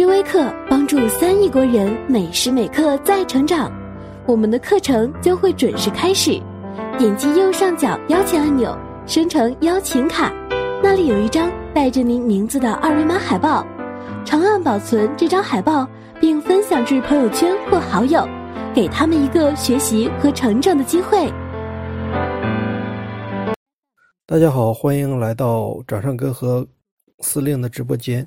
知微课帮助三亿国人每时每刻在成长。我们的课程将会准时开始，点击右上角邀请按钮，生成邀请卡，那里有一张带着您名字的二维码海报，长按保存这张海报，并分享至朋友圈或好友，给他们一个学习和成长的机会。大家好，欢迎来到掌上哥和司令的直播间。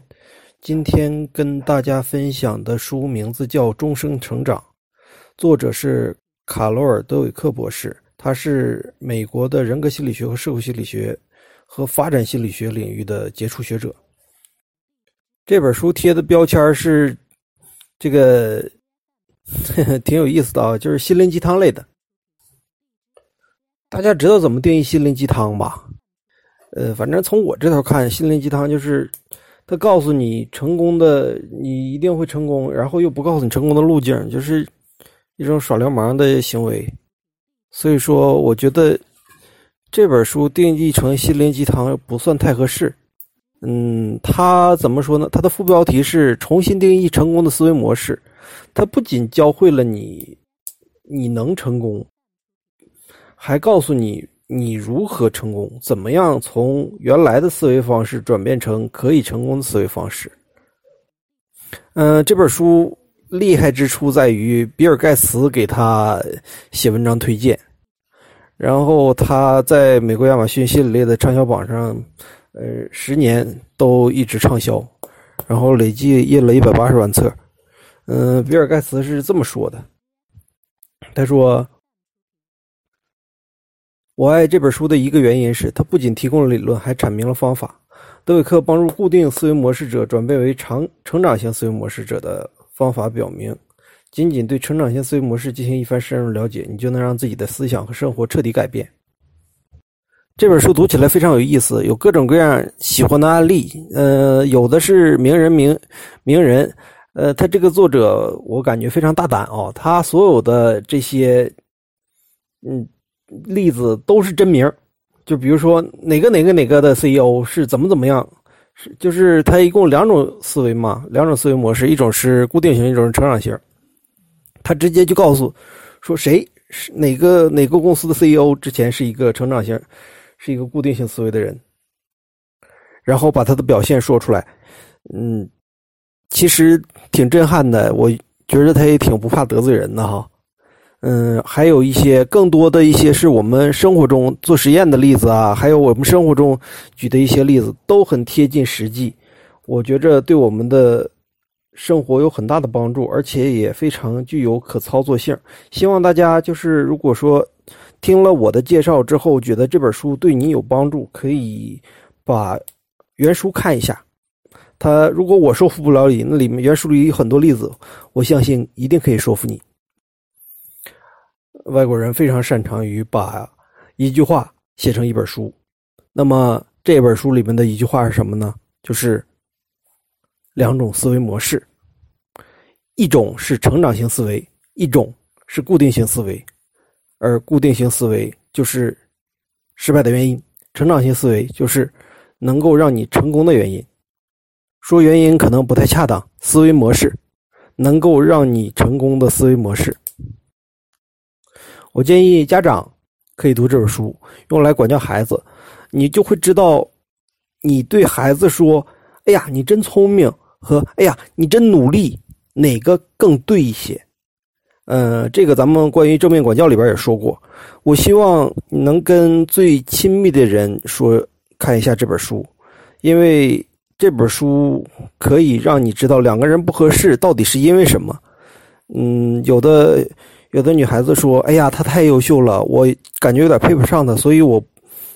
今天跟大家分享的书名字叫《终生成长》，作者是卡罗尔·德韦克博士，他是美国的人格心理学和社会心理学和发展心理学领域的杰出学者。这本书贴的标签是这个 挺有意思的啊，就是心灵鸡汤类的。大家知道怎么定义心灵鸡汤吧？呃，反正从我这头看，心灵鸡汤就是他告诉你成功的，你一定会成功，然后又不告诉你成功的路径，就是一种耍流氓的行为。所以说，我觉得这本书定义成心灵鸡汤不算太合适。嗯，他怎么说呢？他的副标题是“重新定义成功的思维模式”。他不仅教会了你你能成功。还告诉你你如何成功，怎么样从原来的思维方式转变成可以成功的思维方式。嗯，这本书厉害之处在于比尔盖茨给他写文章推荐，然后他在美国亚马逊系列的畅销榜上，呃，十年都一直畅销，然后累计印了一百八十万册。嗯，比尔盖茨是这么说的，他说。我爱这本书的一个原因是，它不仅提供了理论，还阐明了方法。德韦克帮助固定思维模式者转变为长成长型思维模式者的方法表明，仅仅对成长型思维模式进行一番深入了解，你就能让自己的思想和生活彻底改变。这本书读起来非常有意思，有各种各样喜欢的案例。呃，有的是名人名名人，呃，他这个作者我感觉非常大胆哦，他所有的这些，嗯。例子都是真名就比如说哪个哪个哪个的 CEO 是怎么怎么样，是就是他一共两种思维嘛，两种思维模式，一种是固定型，一种是成长型。他直接就告诉说谁是哪个哪个公司的 CEO 之前是一个成长型，是一个固定型思维的人，然后把他的表现说出来。嗯，其实挺震撼的，我觉得他也挺不怕得罪人的哈。嗯，还有一些更多的一些是我们生活中做实验的例子啊，还有我们生活中举的一些例子都很贴近实际，我觉着对我们的生活有很大的帮助，而且也非常具有可操作性。希望大家就是如果说听了我的介绍之后，觉得这本书对你有帮助，可以把原书看一下。他如果我说服不了你，那里面原书里有很多例子，我相信一定可以说服你。外国人非常擅长于把一句话写成一本书。那么这本书里面的一句话是什么呢？就是两种思维模式，一种是成长型思维，一种是固定型思维。而固定型思维就是失败的原因，成长型思维就是能够让你成功的原因。说原因可能不太恰当，思维模式能够让你成功的思维模式。我建议家长可以读这本书，用来管教孩子，你就会知道，你对孩子说“哎呀，你真聪明”和“哎呀，你真努力”哪个更对一些。呃，这个咱们关于正面管教里边也说过。我希望能跟最亲密的人说，看一下这本书，因为这本书可以让你知道两个人不合适到底是因为什么。嗯，有的。有的女孩子说：“哎呀，他太优秀了，我感觉有点配不上他，所以我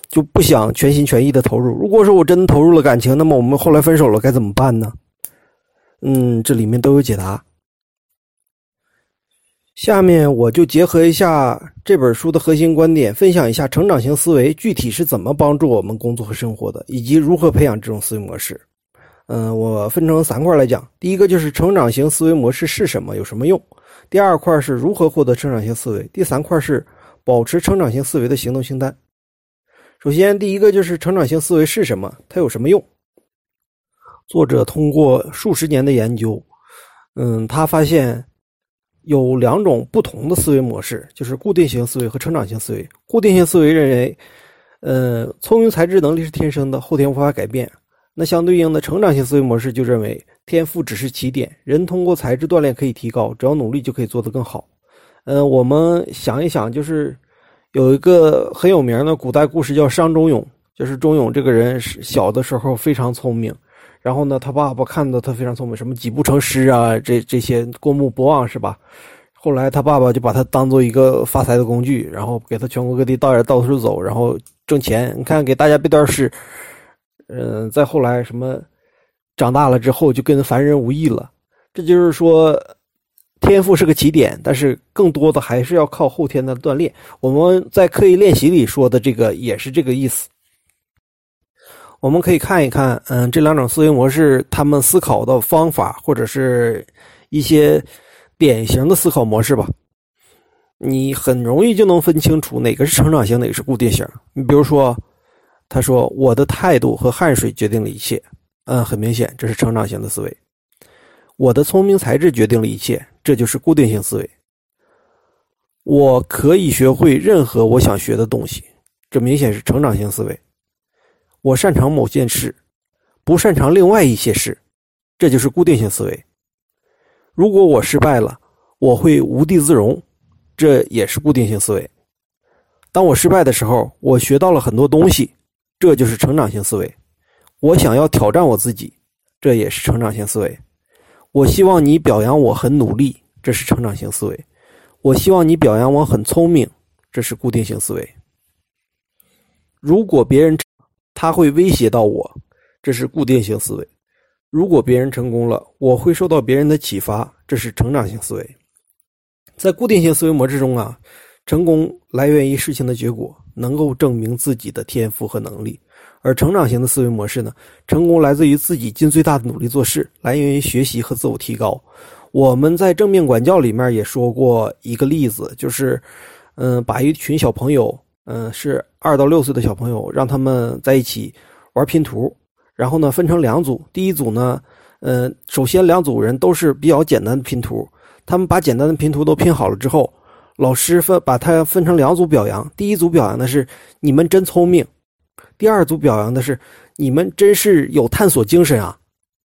就不想全心全意的投入。如果说我真的投入了感情，那么我们后来分手了该怎么办呢？”嗯，这里面都有解答。下面我就结合一下这本书的核心观点，分享一下成长型思维具体是怎么帮助我们工作和生活的，以及如何培养这种思维模式。嗯，我分成三块来讲。第一个就是成长型思维模式是什么，有什么用。第二块是如何获得成长型思维，第三块是保持成长型思维的行动清单。首先，第一个就是成长型思维是什么，它有什么用？作者通过数十年的研究，嗯，他发现有两种不同的思维模式，就是固定型思维和成长型思维。固定型思维认为，呃，聪明才智能力是天生的，后天无法改变。那相对应的成长型思维模式就认为，天赋只是起点，人通过才智锻炼可以提高，只要努力就可以做得更好。嗯，我们想一想，就是有一个很有名的古代故事叫商仲永，就是仲永这个人是小的时候非常聪明，然后呢，他爸爸看到他非常聪明，什么几步成诗啊，这这些过目不忘是吧？后来他爸爸就把他当做一个发财的工具，然后给他全国各地到点到处走，然后挣钱。你看，给大家背段诗。嗯，再后来什么，长大了之后就跟凡人无异了。这就是说，天赋是个起点，但是更多的还是要靠后天的锻炼。我们在刻意练习里说的这个也是这个意思。我们可以看一看，嗯，这两种思维模式，他们思考的方法或者是一些典型的思考模式吧。你很容易就能分清楚哪个是成长型，哪个是固定型。你比如说。他说：“我的态度和汗水决定了一切。”嗯，很明显，这是成长型的思维。我的聪明才智决定了一切，这就是固定型思维。我可以学会任何我想学的东西，这明显是成长型思维。我擅长某件事，不擅长另外一些事，这就是固定型思维。如果我失败了，我会无地自容，这也是固定型思维。当我失败的时候，我学到了很多东西。这就是成长型思维。我想要挑战我自己，这也是成长型思维。我希望你表扬我很努力，这是成长型思维。我希望你表扬我很聪明，这是固定型思维。如果别人他会威胁到我，这是固定型思维。如果别人成功了，我会受到别人的启发，这是成长型思维。在固定型思维模式中啊。成功来源于事情的结果，能够证明自己的天赋和能力；而成长型的思维模式呢？成功来自于自己尽最大的努力做事，来源于学习和自我提高。我们在正面管教里面也说过一个例子，就是，嗯，把一群小朋友，嗯，是二到六岁的小朋友，让他们在一起玩拼图，然后呢分成两组，第一组呢，嗯，首先两组人都是比较简单的拼图，他们把简单的拼图都拼好了之后。老师分把他分成两组表扬，第一组表扬的是你们真聪明，第二组表扬的是你们真是有探索精神啊。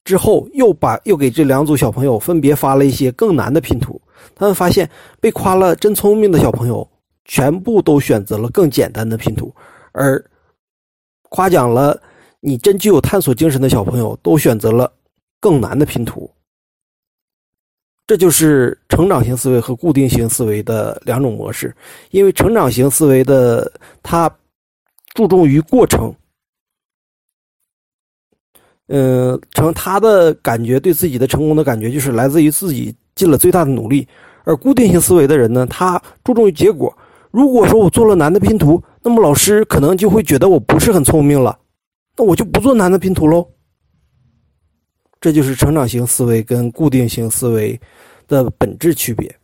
之后又把又给这两组小朋友分别发了一些更难的拼图，他们发现被夸了真聪明的小朋友全部都选择了更简单的拼图，而夸奖了你真具有探索精神的小朋友都选择了更难的拼图。这就是成长型思维和固定型思维的两种模式，因为成长型思维的它注重于过程，嗯，成他的感觉对自己的成功的感觉就是来自于自己尽了最大的努力，而固定型思维的人呢，他注重于结果。如果说我做了难的拼图，那么老师可能就会觉得我不是很聪明了，那我就不做难的拼图喽。这就是成长型思维跟固定型思维的本质区别。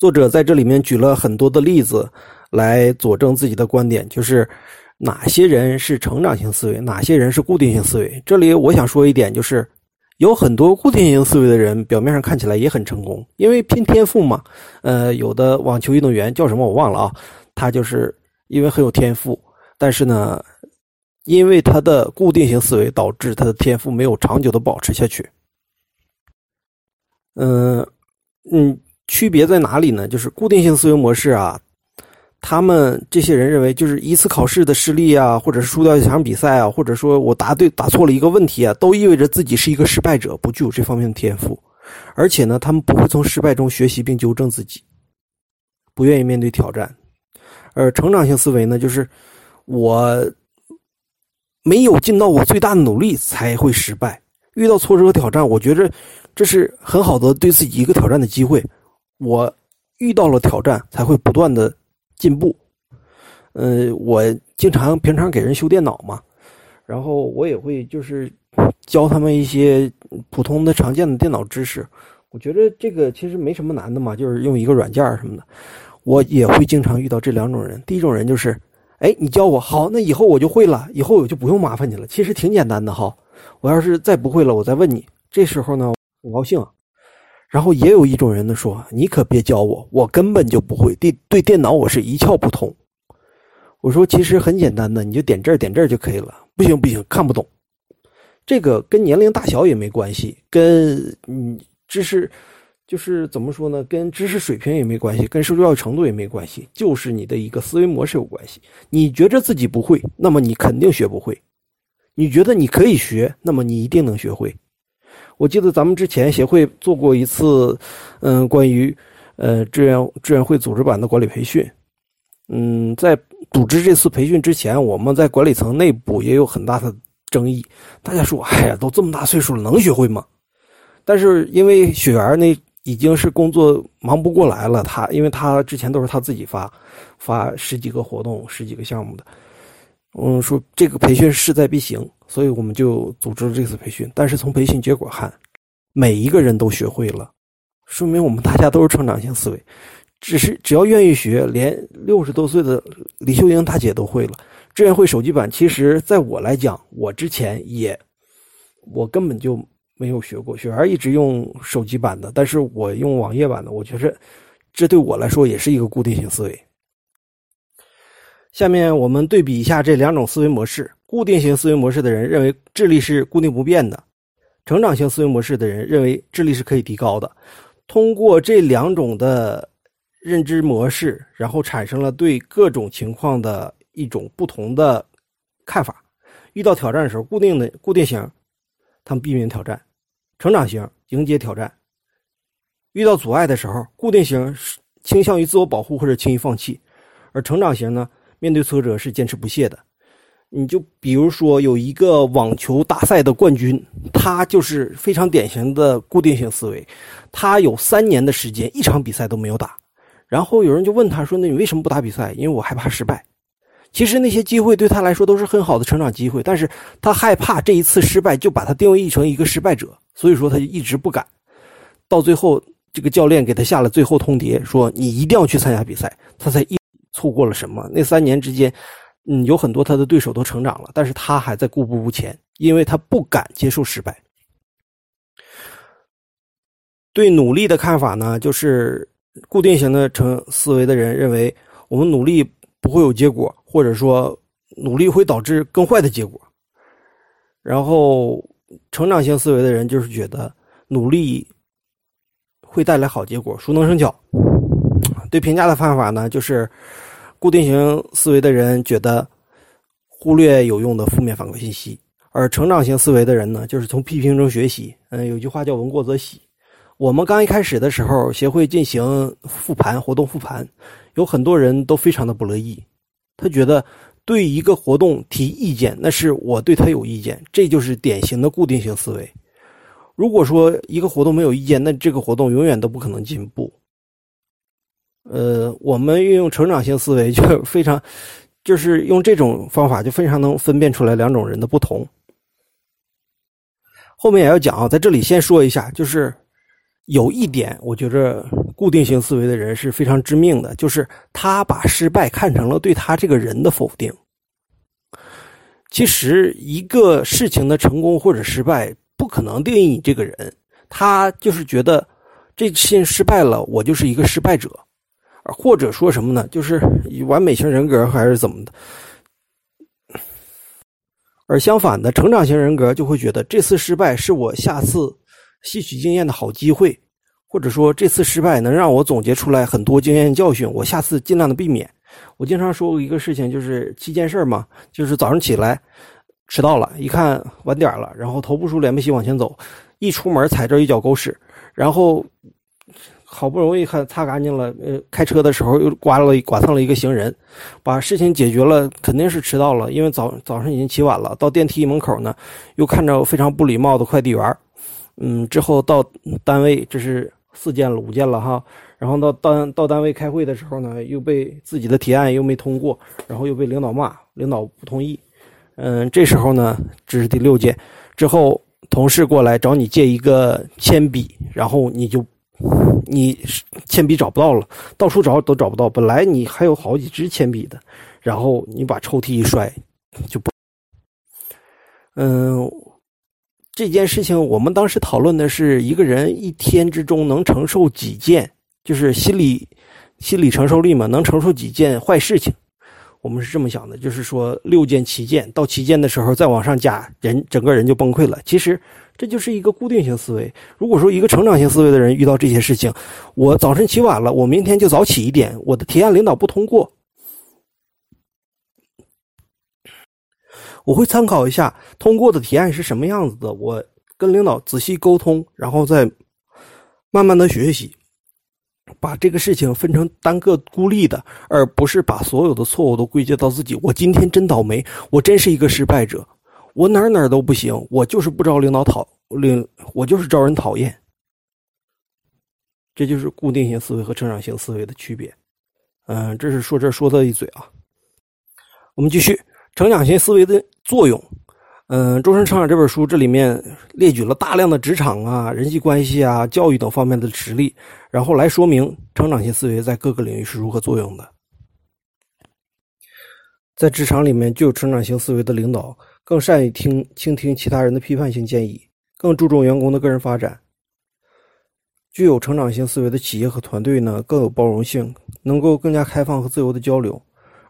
作者在这里面举了很多的例子来佐证自己的观点，就是哪些人是成长型思维，哪些人是固定型思维。这里我想说一点，就是有很多固定型思维的人，表面上看起来也很成功，因为拼天赋嘛。呃，有的网球运动员叫什么我忘了啊，他就是因为很有天赋，但是呢。因为他的固定型思维导致他的天赋没有长久的保持下去。嗯嗯，区别在哪里呢？就是固定性思维模式啊，他们这些人认为，就是一次考试的失利啊，或者是输掉一场比赛啊，或者说我答对答错了一个问题啊，都意味着自己是一个失败者，不具有这方面的天赋。而且呢，他们不会从失败中学习并纠正自己，不愿意面对挑战。而成长性思维呢，就是我。没有尽到我最大的努力才会失败。遇到挫折和挑战，我觉着这是很好的对自己一个挑战的机会。我遇到了挑战，才会不断的进步。嗯，我经常平常给人修电脑嘛，然后我也会就是教他们一些普通的常见的电脑知识。我觉得这个其实没什么难的嘛，就是用一个软件什么的。我也会经常遇到这两种人。第一种人就是。哎，你教我好，那以后我就会了，以后我就不用麻烦你了。其实挺简单的哈，我要是再不会了，我再问你。这时候呢，很高兴。然后也有一种人呢说：“你可别教我，我根本就不会对对电脑，我是一窍不通。”我说：“其实很简单的，你就点这儿点这儿就可以了。”不行不行，看不懂。这个跟年龄大小也没关系，跟嗯知识就是怎么说呢？跟知识水平也没关系，跟受教育程度也没关系，就是你的一个思维模式有关系。你觉着自己不会，那么你肯定学不会；你觉得你可以学，那么你一定能学会。我记得咱们之前协会做过一次，嗯，关于呃志愿志愿会组织版的管理培训。嗯，在组织这次培训之前，我们在管理层内部也有很大的争议。大家说：“哎呀，都这么大岁数了，能学会吗？”但是因为雪原那已经是工作忙不过来了，他因为他之前都是他自己发发十几个活动、十几个项目的。嗯，说这个培训势在必行，所以我们就组织了这次培训。但是从培训结果看，每一个人都学会了，说明我们大家都是成长型思维。只是只要愿意学，连六十多岁的李秀英大姐都会了。志愿会手机版，其实在我来讲，我之前也，我根本就没有学过。雪儿一直用手机版的，但是我用网页版的，我觉得这对我来说也是一个固定型思维。下面我们对比一下这两种思维模式：固定型思维模式的人认为智力是固定不变的；成长型思维模式的人认为智力是可以提高的。通过这两种的认知模式，然后产生了对各种情况的一种不同的看法。遇到挑战的时候，固定的固定型，他们避免挑战；成长型迎接挑战。遇到阻碍的时候，固定型倾向于自我保护或者轻易放弃，而成长型呢？面对挫折是坚持不懈的，你就比如说有一个网球大赛的冠军，他就是非常典型的固定型思维，他有三年的时间一场比赛都没有打，然后有人就问他说：“那你为什么不打比赛？”因为我害怕失败。其实那些机会对他来说都是很好的成长机会，但是他害怕这一次失败就把他定义成一个失败者，所以说他就一直不敢。到最后，这个教练给他下了最后通牒，说你一定要去参加比赛，他才一。错过了什么？那三年之间，嗯，有很多他的对手都成长了，但是他还在固步不前，因为他不敢接受失败。对努力的看法呢，就是固定型的成思维的人认为，我们努力不会有结果，或者说努力会导致更坏的结果。然后，成长型思维的人就是觉得努力会带来好结果，熟能生巧。对评价的方法呢，就是固定型思维的人觉得忽略有用的负面反馈信息，而成长型思维的人呢，就是从批评中学习。嗯，有句话叫“闻过则喜”。我们刚一开始的时候，协会进行复盘活动复盘，有很多人都非常的不乐意，他觉得对一个活动提意见，那是我对他有意见，这就是典型的固定型思维。如果说一个活动没有意见，那这个活动永远都不可能进步。呃，我们运用成长型思维就非常，就是用这种方法就非常能分辨出来两种人的不同。后面也要讲啊，在这里先说一下，就是有一点，我觉着固定型思维的人是非常致命的，就是他把失败看成了对他这个人的否定。其实，一个事情的成功或者失败不可能定义你这个人，他就是觉得这事情失败了，我就是一个失败者。或者说什么呢？就是以完美型人格还是怎么的？而相反的，成长型人格就会觉得这次失败是我下次吸取经验的好机会，或者说这次失败能让我总结出来很多经验教训，我下次尽量的避免。我经常说过一个事情，就是七件事嘛，就是早上起来迟到了，一看晚点了，然后头不梳脸不洗往前走，一出门踩着一脚狗屎，然后。好不容易看擦干净了，呃，开车的时候又刮了刮蹭了一个行人，把事情解决了，肯定是迟到了，因为早早上已经起晚了。到电梯门口呢，又看着非常不礼貌的快递员，嗯，之后到单位，这是四件了五件了哈。然后到单到单位开会的时候呢，又被自己的提案又没通过，然后又被领导骂，领导不同意。嗯，这时候呢，这是第六件。之后同事过来找你借一个铅笔，然后你就。你铅笔找不到了，到处找都找不到。本来你还有好几支铅笔的，然后你把抽屉一摔，就不。嗯，这件事情，我们当时讨论的是一个人一天之中能承受几件，就是心理心理承受力嘛，能承受几件坏事情。我们是这么想的，就是说六件七件，到七件的时候再往上加，人整个人就崩溃了。其实这就是一个固定型思维。如果说一个成长型思维的人遇到这些事情，我早晨起晚了，我明天就早起一点。我的提案领导不通过，我会参考一下通过的提案是什么样子的，我跟领导仔细沟通，然后再慢慢的学习。把这个事情分成单个孤立的，而不是把所有的错误都归结到自己。我今天真倒霉，我真是一个失败者，我哪哪都不行，我就是不招领导讨领，我就是招人讨厌。这就是固定型思维和成长型思维的区别。嗯，这是说这说的一嘴啊。我们继续，成长型思维的作用。嗯，《终身成长》这本书这里面列举了大量的职场啊、人际关系啊、教育等方面的实例，然后来说明成长型思维在各个领域是如何作用的。在职场里面，具有成长型思维的领导更善于听倾听其他人的批判性建议，更注重员工的个人发展。具有成长型思维的企业和团队呢，更有包容性，能够更加开放和自由的交流，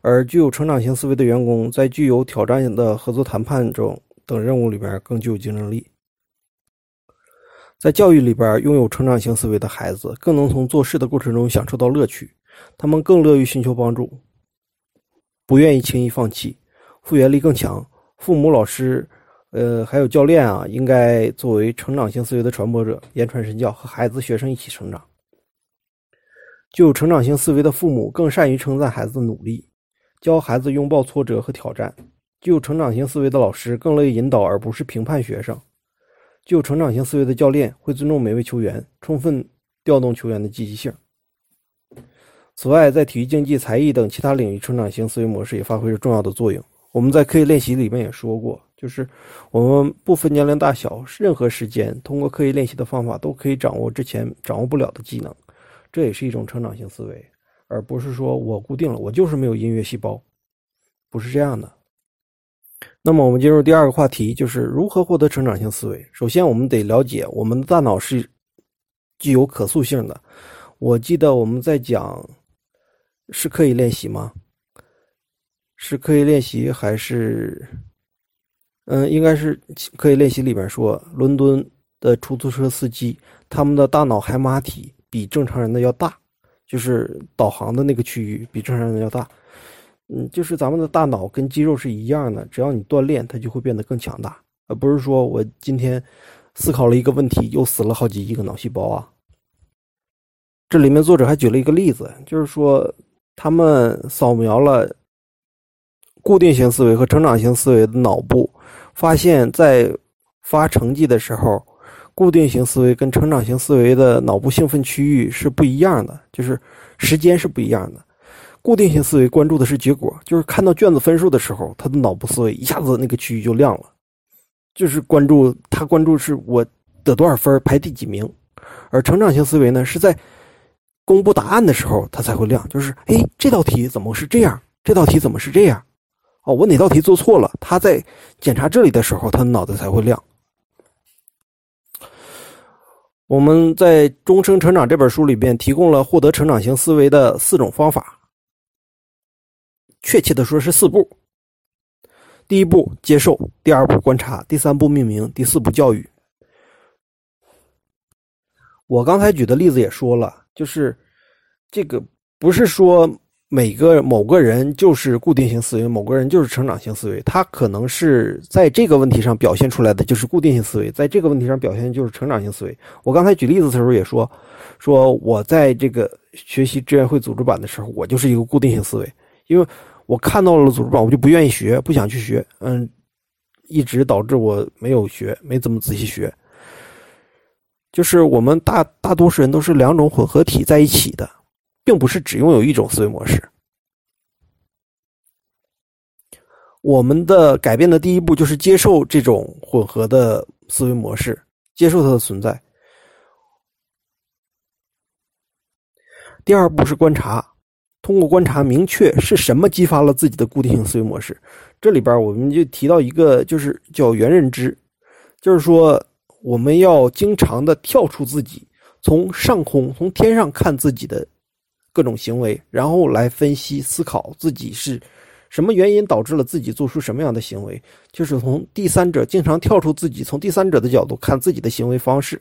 而具有成长型思维的员工在具有挑战性的合作谈判中。等任务里边更具有竞争力，在教育里边拥有成长型思维的孩子更能从做事的过程中享受到乐趣，他们更乐于寻求帮助，不愿意轻易放弃，复原力更强。父母、老师，呃，还有教练啊，应该作为成长型思维的传播者，言传身教，和孩子、学生一起成长。具有成长型思维的父母更善于称赞孩子的努力，教孩子拥抱挫折和挑战。具有成长型思维的老师更乐意引导而不是评判学生；具有成长型思维的教练会尊重每位球员，充分调动球员的积极性。此外，在体育竞技、才艺等其他领域，成长型思维模式也发挥着重要的作用。我们在刻意练习里面也说过，就是我们不分年龄大小，任何时间，通过刻意练习的方法，都可以掌握之前掌握不了的技能。这也是一种成长型思维，而不是说我固定了，我就是没有音乐细胞，不是这样的。那么我们进入第二个话题，就是如何获得成长性思维。首先，我们得了解我们的大脑是具有可塑性的。我记得我们在讲是刻意练习吗？是刻意练习还是？嗯，应该是刻意练习里边说，伦敦的出租车司机他们的大脑海马体比正常人的要大，就是导航的那个区域比正常人要大。嗯，就是咱们的大脑跟肌肉是一样的，只要你锻炼，它就会变得更强大，而不是说我今天思考了一个问题，又死了好几亿个脑细胞啊。这里面作者还举了一个例子，就是说他们扫描了固定型思维和成长型思维的脑部，发现，在发成绩的时候，固定型思维跟成长型思维的脑部兴奋区域是不一样的，就是时间是不一样的。固定型思维关注的是结果，就是看到卷子分数的时候，他的脑部思维一下子那个区域就亮了，就是关注他关注是我得多少分，排第几名。而成长型思维呢，是在公布答案的时候他才会亮，就是哎，这道题怎么是这样？这道题怎么是这样？哦，我哪道题做错了？他在检查这里的时候，他的脑子才会亮。我们在《终生成长》这本书里边提供了获得成长型思维的四种方法。确切的说是四步：第一步接受，第二步观察，第三步命名，第四步教育。我刚才举的例子也说了，就是这个不是说每个某个人就是固定型思维，某个人就是成长型思维，他可能是在这个问题上表现出来的就是固定型思维，在这个问题上表现就是成长型思维。我刚才举例子的时候也说，说我在这个学习志愿会组织版的时候，我就是一个固定型思维，因为。我看到了组织版，我就不愿意学，不想去学，嗯，一直导致我没有学，没怎么仔细学。就是我们大大多数人都是两种混合体在一起的，并不是只拥有一种思维模式。我们的改变的第一步就是接受这种混合的思维模式，接受它的存在。第二步是观察。通过观察，明确是什么激发了自己的固定性思维模式。这里边我们就提到一个，就是叫原认知。就是说，我们要经常的跳出自己，从上空、从天上看自己的各种行为，然后来分析思考自己是什么原因导致了自己做出什么样的行为。就是从第三者经常跳出自己，从第三者的角度看自己的行为方式。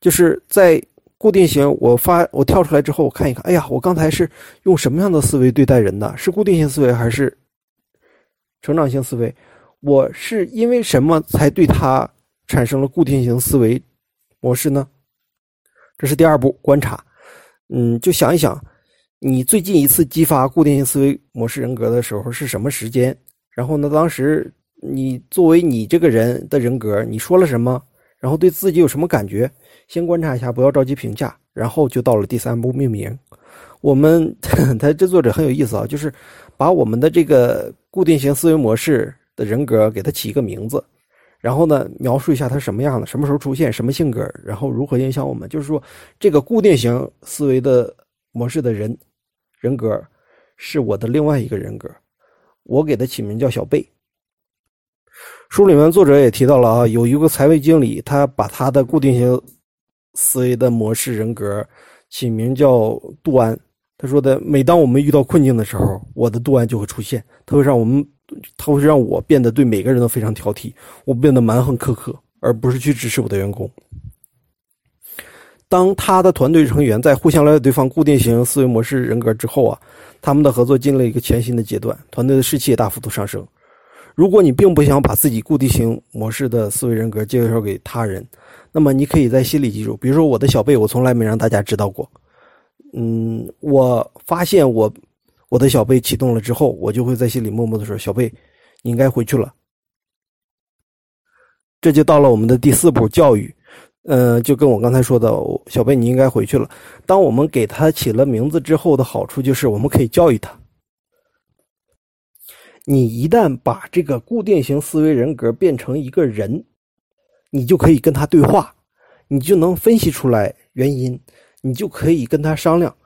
就是在固定型，我发我跳出来之后，我看一看，哎呀，我刚才是用什么样的思维对待人的？是固定型思维还是成长性思维？我是因为什么才对他产生了固定型思维模式呢？这是第二步观察。嗯，就想一想，你最近一次激发固定型思维模式人格的时候是什么时间？然后呢，当时你作为你这个人的人格，你说了什么？然后对自己有什么感觉？先观察一下，不要着急评价。然后就到了第三步命名。我们 他这作者很有意思啊，就是把我们的这个固定型思维模式。的人格给他起一个名字，然后呢，描述一下他什么样的，什么时候出现，什么性格，然后如何影响我们。就是说，这个固定型思维的模式的人人格是我的另外一个人格，我给他起名叫小贝。书里面作者也提到了啊，有一个财位经理，他把他的固定型思维的模式人格起名叫杜安。他说的，每当我们遇到困境的时候，我的杜安就会出现，他会让我们。他会让我变得对每个人都非常挑剔，我变得蛮横苛刻，而不是去支持我的员工。当他的团队成员在互相了解对方固定型思维模式人格之后啊，他们的合作进了一个全新的阶段，团队的士气也大幅度上升。如果你并不想把自己固定型模式的思维人格介绍给他人，那么你可以在心里记住，比如说我的小贝，我从来没让大家知道过。嗯，我发现我。我的小贝启动了之后，我就会在心里默默的说：“小贝，你应该回去了。”这就到了我们的第四步教育，呃，就跟我刚才说的，小贝你应该回去了。当我们给他起了名字之后的好处就是，我们可以教育他。你一旦把这个固定型思维人格变成一个人，你就可以跟他对话，你就能分析出来原因，你就可以跟他商量。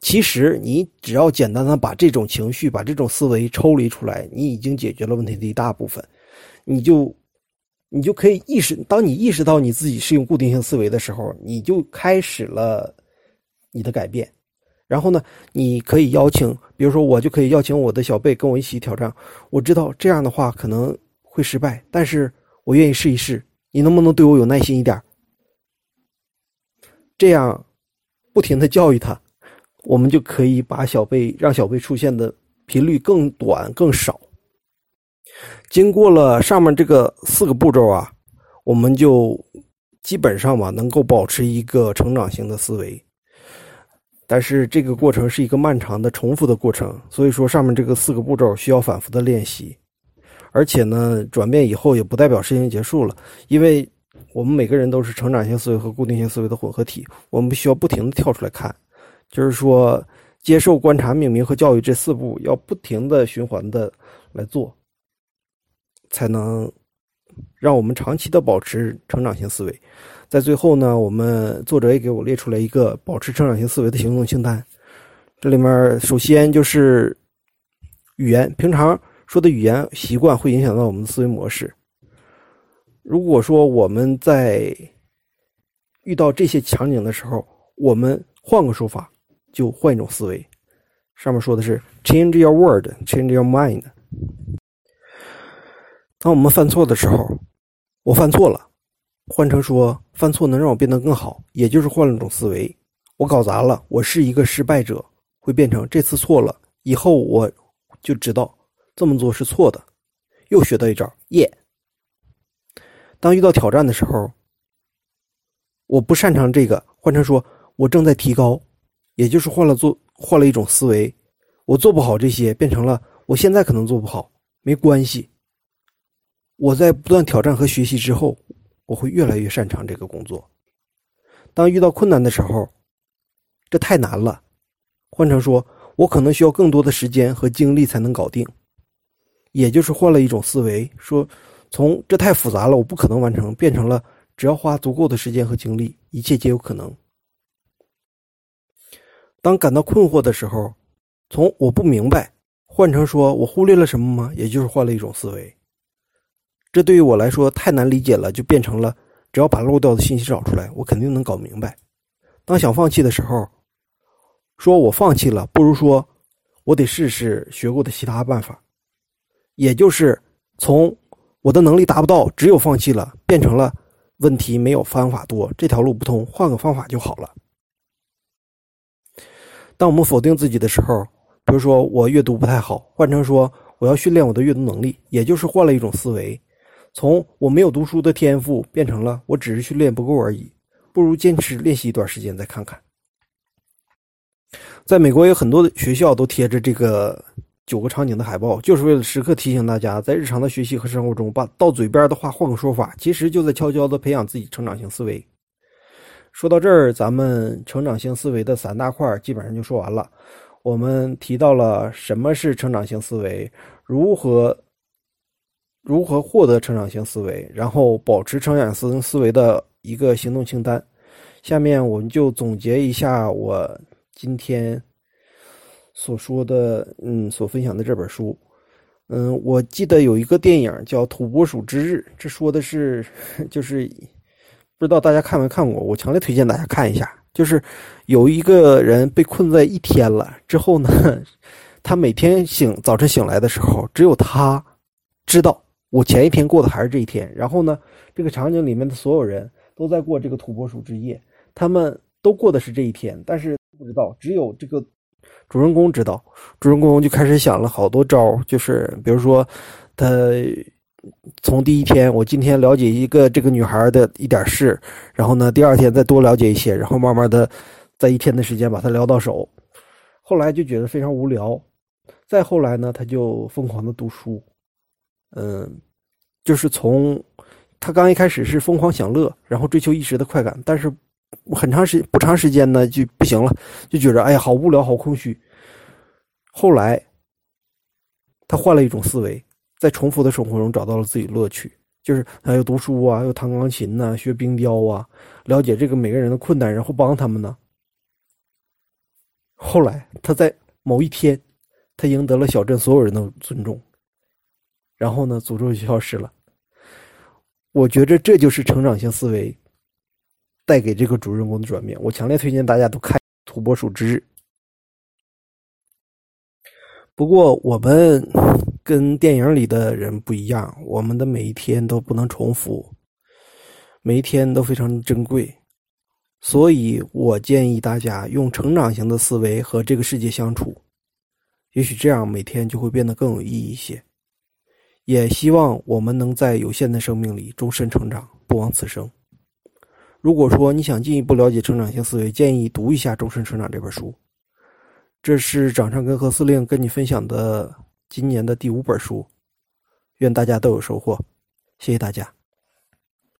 其实，你只要简单的把这种情绪、把这种思维抽离出来，你已经解决了问题的一大部分。你就，你就可以意识，当你意识到你自己是用固定性思维的时候，你就开始了你的改变。然后呢，你可以邀请，比如说我就可以邀请我的小贝跟我一起挑战。我知道这样的话可能会失败，但是我愿意试一试。你能不能对我有耐心一点？这样，不停的教育他。我们就可以把小贝让小贝出现的频率更短更少。经过了上面这个四个步骤啊，我们就基本上吧能够保持一个成长型的思维。但是这个过程是一个漫长的重复的过程，所以说上面这个四个步骤需要反复的练习。而且呢，转变以后也不代表事情结束了，因为我们每个人都是成长型思维和固定型思维的混合体，我们需要不停的跳出来看。就是说，接受、观察、命名和教育这四步要不停的循环的来做，才能让我们长期的保持成长型思维。在最后呢，我们作者也给我列出来一个保持成长型思维的行动清单。这里面首先就是语言，平常说的语言习惯会影响到我们的思维模式。如果说我们在遇到这些场景的时候，我们换个说法。就换一种思维，上面说的是 change your word, change your mind。当我们犯错的时候，我犯错了，换成说犯错能让我变得更好，也就是换了一种思维。我搞砸了，我是一个失败者，会变成这次错了，以后我就知道这么做是错的，又学到一招，耶。当遇到挑战的时候，我不擅长这个，换成说我正在提高。也就是换了做换了一种思维，我做不好这些，变成了我现在可能做不好，没关系。我在不断挑战和学习之后，我会越来越擅长这个工作。当遇到困难的时候，这太难了，换成说我可能需要更多的时间和精力才能搞定。也就是换了一种思维，说从这太复杂了，我不可能完成，变成了只要花足够的时间和精力，一切皆有可能。当感到困惑的时候，从我不明白换成说我忽略了什么吗？也就是换了一种思维。这对于我来说太难理解了，就变成了只要把漏掉的信息找出来，我肯定能搞明白。当想放弃的时候，说我放弃了，不如说我得试试学过的其他办法，也就是从我的能力达不到，只有放弃了，变成了问题没有方法多，这条路不通，换个方法就好了。当我们否定自己的时候，比如说我阅读不太好，换成说我要训练我的阅读能力，也就是换了一种思维。从我没有读书的天赋变成了我只是训练不够而已，不如坚持练习一段时间再看看。在美国有很多的学校都贴着这个九个场景的海报，就是为了时刻提醒大家，在日常的学习和生活中，把到嘴边的话换个说法，其实就在悄悄的培养自己成长型思维。说到这儿，咱们成长性思维的三大块基本上就说完了。我们提到了什么是成长性思维，如何。如何获得成长性思维，然后保持成长性思维的一个行动清单。下面我们就总结一下我今天所说的，嗯，所分享的这本书。嗯，我记得有一个电影叫《土拨鼠之日》，这说的是，就是不知道大家看没看过，我强烈推荐大家看一下。就是有一个人被困在一天了之后呢，他每天醒早晨醒来的时候，只有他知道。我前一天过的还是这一天，然后呢，这个场景里面的所有人都在过这个土拨鼠之夜，他们都过的是这一天，但是不知道，只有这个主人公知道。主人公就开始想了好多招，就是比如说，他从第一天，我今天了解一个这个女孩的一点事，然后呢，第二天再多了解一些，然后慢慢的，在一天的时间把她聊到手，后来就觉得非常无聊，再后来呢，他就疯狂的读书。嗯，就是从他刚一开始是疯狂享乐，然后追求一时的快感，但是很长时不长时间呢就不行了，就觉得哎呀好无聊好空虚。后来他换了一种思维，在重复的生活中找到了自己乐趣，就是他又读书啊，又弹钢琴呐，学冰雕啊，了解这个每个人的困难，然后帮他们呢。后来他在某一天，他赢得了小镇所有人的尊重。然后呢，诅咒就消失了。我觉着这就是成长性思维带给这个主人公的转变。我强烈推荐大家都看《土拨鼠之日》。不过我们跟电影里的人不一样，我们的每一天都不能重复，每一天都非常珍贵。所以我建议大家用成长型的思维和这个世界相处，也许这样每天就会变得更有意义一些。也希望我们能在有限的生命里终身成长，不枉此生。如果说你想进一步了解成长型思维，建议读一下《终身成长》这本书。这是掌上根何司令跟你分享的今年的第五本书，愿大家都有收获。谢谢大家。